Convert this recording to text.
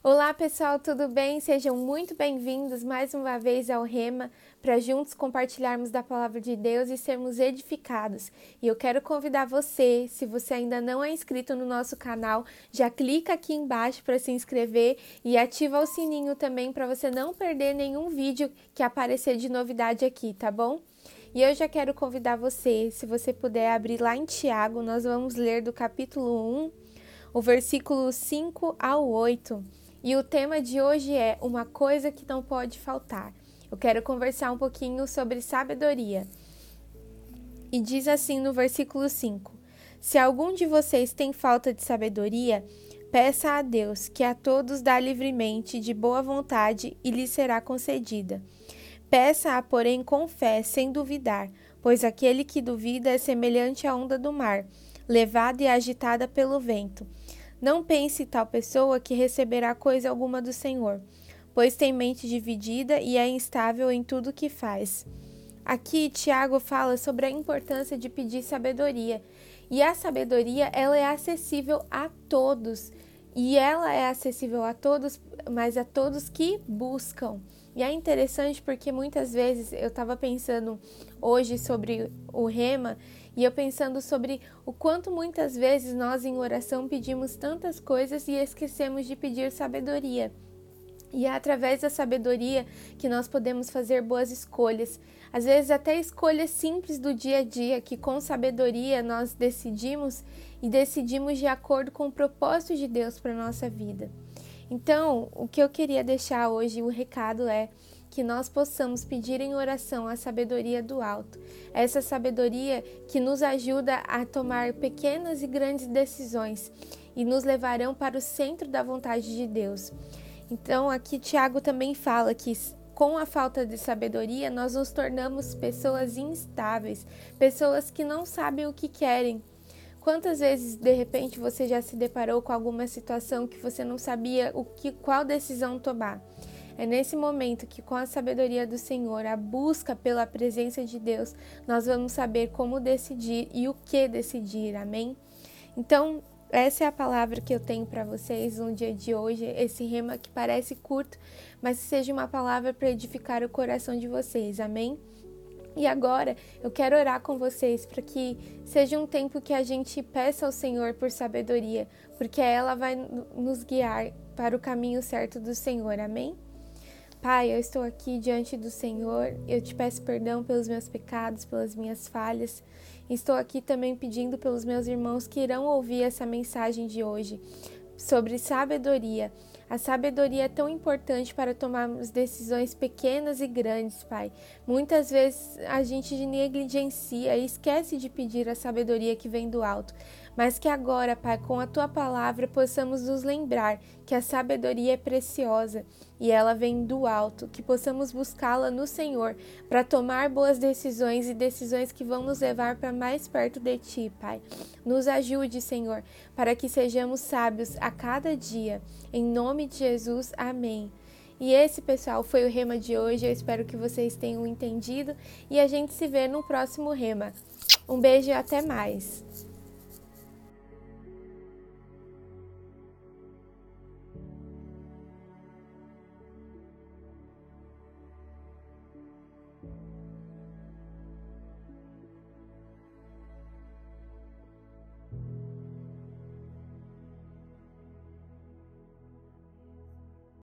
Olá pessoal, tudo bem? Sejam muito bem-vindos mais uma vez ao Rema para juntos compartilharmos da palavra de Deus e sermos edificados. E eu quero convidar você, se você ainda não é inscrito no nosso canal, já clica aqui embaixo para se inscrever e ativa o sininho também para você não perder nenhum vídeo que aparecer de novidade aqui, tá bom? E eu já quero convidar você, se você puder abrir lá em Tiago, nós vamos ler do capítulo 1, o versículo 5 ao 8. E o tema de hoje é uma coisa que não pode faltar. Eu quero conversar um pouquinho sobre sabedoria. E diz assim no versículo 5: Se algum de vocês tem falta de sabedoria, peça a Deus, que a todos dá livremente, de boa vontade, e lhe será concedida. Peça-a, porém, com fé, sem duvidar, pois aquele que duvida é semelhante à onda do mar, levada e agitada pelo vento. Não pense tal pessoa que receberá coisa alguma do Senhor, pois tem mente dividida e é instável em tudo que faz. Aqui Tiago fala sobre a importância de pedir sabedoria. E a sabedoria, ela é acessível a todos. E ela é acessível a todos, mas a todos que buscam. E é interessante porque muitas vezes eu estava pensando hoje sobre o rema e eu pensando sobre o quanto muitas vezes nós em oração pedimos tantas coisas e esquecemos de pedir sabedoria. E é através da sabedoria que nós podemos fazer boas escolhas, às vezes até escolhas simples do dia a dia, que com sabedoria nós decidimos e decidimos de acordo com o propósito de Deus para a nossa vida. Então, o que eu queria deixar hoje, o recado é que nós possamos pedir em oração a sabedoria do alto, essa sabedoria que nos ajuda a tomar pequenas e grandes decisões e nos levarão para o centro da vontade de Deus. Então, aqui Tiago também fala que com a falta de sabedoria, nós nos tornamos pessoas instáveis, pessoas que não sabem o que querem. Quantas vezes de repente você já se deparou com alguma situação que você não sabia o que qual decisão tomar? É nesse momento que, com a sabedoria do Senhor, a busca pela presença de Deus, nós vamos saber como decidir e o que decidir. Amém? Então, essa é a palavra que eu tenho para vocês no dia de hoje, esse rema que parece curto, mas seja uma palavra para edificar o coração de vocês. Amém? E agora eu quero orar com vocês para que seja um tempo que a gente peça ao Senhor por sabedoria, porque ela vai nos guiar para o caminho certo do Senhor. Amém? Pai, eu estou aqui diante do Senhor, eu te peço perdão pelos meus pecados, pelas minhas falhas. Estou aqui também pedindo pelos meus irmãos que irão ouvir essa mensagem de hoje sobre sabedoria. A sabedoria é tão importante para tomarmos decisões pequenas e grandes, Pai. Muitas vezes a gente negligencia e esquece de pedir a sabedoria que vem do alto. Mas que agora, Pai, com a tua palavra, possamos nos lembrar que a sabedoria é preciosa e ela vem do alto, que possamos buscá-la no Senhor para tomar boas decisões e decisões que vão nos levar para mais perto de Ti, Pai. Nos ajude, Senhor, para que sejamos sábios a cada dia. Em nome de Jesus, amém. E esse, pessoal, foi o rema de hoje. Eu espero que vocês tenham entendido e a gente se vê no próximo rema. Um beijo e até mais.